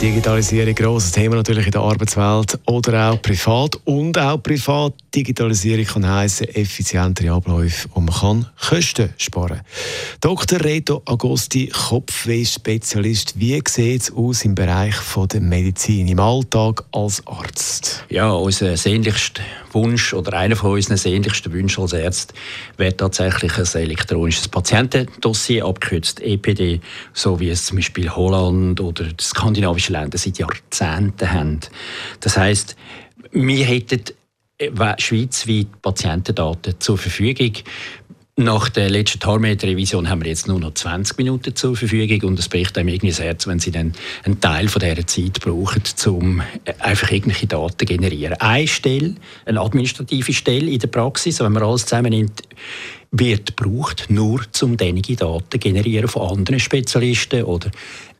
Digitalisierung, grosses Thema natürlich in der Arbeitswelt oder auch privat. Und auch privat Digitalisierung kann heißen effizientere Abläufe und man kann Kosten sparen. Dr. Reto Agosti, Kopfweh-Spezialist. Wie sieht es aus im Bereich von der Medizin, im Alltag als Arzt? Ja, unser sehnlichster Wunsch oder einer von unseren sehnlichsten Wünschen als Arzt wäre tatsächlich ein elektronisches Patientendossier, abgekürzt EPD, so wie es zum Beispiel Holland oder die skandinavischen Länder seit Jahrzehnten haben. Das heißt, wir hätten äh, schweizweit Patientendaten zur Verfügung. Nach der letzten TARMED-Revision haben wir jetzt nur noch 20 Minuten zur Verfügung und es bricht einem irgendwie das Herz, wenn Sie dann einen Teil von dieser Zeit brauchen, um äh, einfach irgendwelche Daten zu generieren. Eine Stelle, eine administrative Stelle in der Praxis, wenn man alles zusammennimmt, wird gebraucht, nur um diese Daten generieren von anderen Spezialisten oder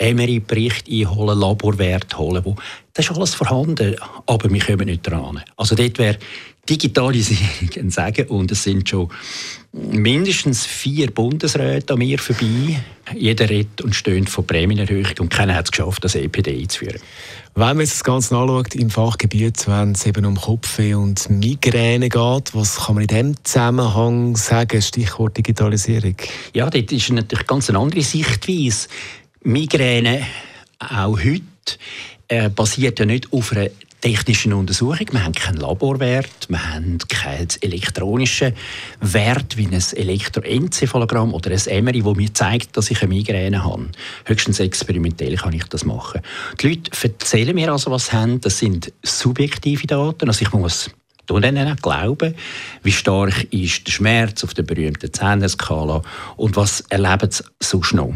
MRI-Bericht einholen, Laborwert holen. Wo, das ist alles vorhanden, aber wir kommen nicht dran. Also dort wäre Digitalisierung ein Sagen und es sind schon mindestens vier Bundesräte an mir vorbei. Jeder redet und stöhnt von Prämienerhöhung und keiner hat es geschafft, das EPD einzuführen. Wenn man das Ganze anschaut im Fachgebiet, wenn es eben um Kopfweh und Migräne geht, was kann man in diesem Zusammenhang sagen, Stichwort Digitalisierung? Ja, das ist natürlich ganz eine andere Sichtweise. Migräne, auch heute, äh, basiert ja nicht auf einer technischen Untersuchung. Wir haben keinen Laborwert, wir haben keinen elektronischen Wert wie ein Elektroenzephalogramm oder ein MRI, wo mir zeigt, dass ich eine Migräne habe. Höchstens experimentell kann ich das machen. Die Leute erzählen mir also, was sie haben. Das sind subjektive Daten. Also ich muss auch glauben, wie stark ist der Schmerz auf der berühmten Zähne-Skala und was erleben sie sonst noch.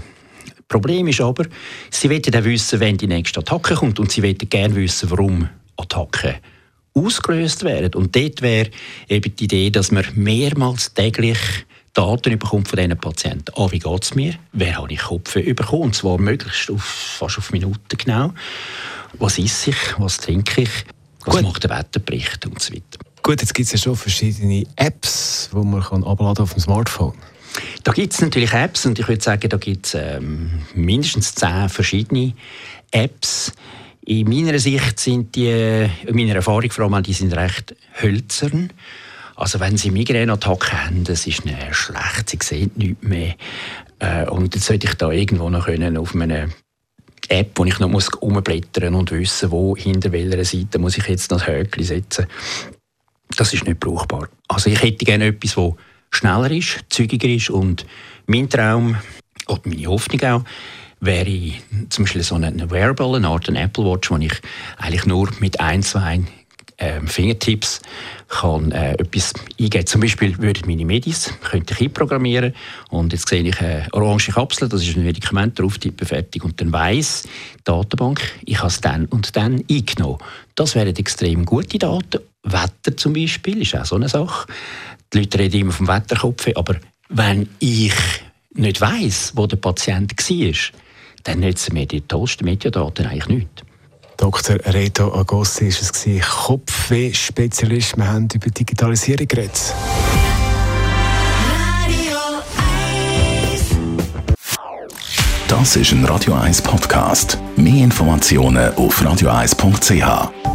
Problem ist aber, sie wollen dann wissen, wenn die nächste Attacke kommt und sie wollen gerne wissen, warum Attacken ausgelöst werden. Und dort wäre eben die Idee, dass man mehrmals täglich Daten bekommt von diesen Patienten. Ah, wie geht es mir? Wer habe ich Kopf bekommen? Und zwar möglichst auf, fast auf Minuten genau. Was esse ich? Was trinke ich? Was Gut. macht der Wetterbericht? Und so weiter. Gut, jetzt gibt es ja schon verschiedene Apps, die man kann abladen auf dem Smartphone. Da gibt es natürlich Apps und ich würde sagen, da gibt es ähm, mindestens zehn verschiedene Apps. In meiner Sicht sind die, in meiner Erfahrung vor allem, die sind recht hölzern. Also wenn Sie Migräneattacken haben, das ist eine schlecht, Sie sehen nichts mehr. Äh, und jetzt sollte ich da irgendwo noch können auf einer App, wo ich noch muss umblättern und wissen, wo hinter welcher Seite muss ich jetzt das Höckli setzen. Das ist nicht brauchbar. Also ich hätte gerne etwas, das schneller ist, zügiger ist und mein Traum oder meine Hoffnung auch, wäre zum Beispiel so ein Wearable, eine Art Apple Watch, wo ich eigentlich nur mit ein, zwei ähm, Fingertips kann äh, etwas eingeben. Zum Beispiel würde meine Medis könnte ich einprogrammieren und jetzt sehe ich eine orange Kapsel, das ist ein Medikament, drauf tippen, fertig und dann weiss die Datenbank, ich habe es dann und dann eingenommen. Das wären extrem gute Daten. Wetter zum Beispiel ist auch so eine Sache. Die Leute reden immer vom Wetterkopf, aber wenn ich nicht weiss, wo der Patient war, dann nützen mir die tollsten Mediadaten eigentlich nichts. Dr. Reto Agossi war es, Kopfweh-Spezialist. Wir haben über Digitalisierung geredet. Das ist ein Radio 1 Podcast. Mehr Informationen auf radio1.ch.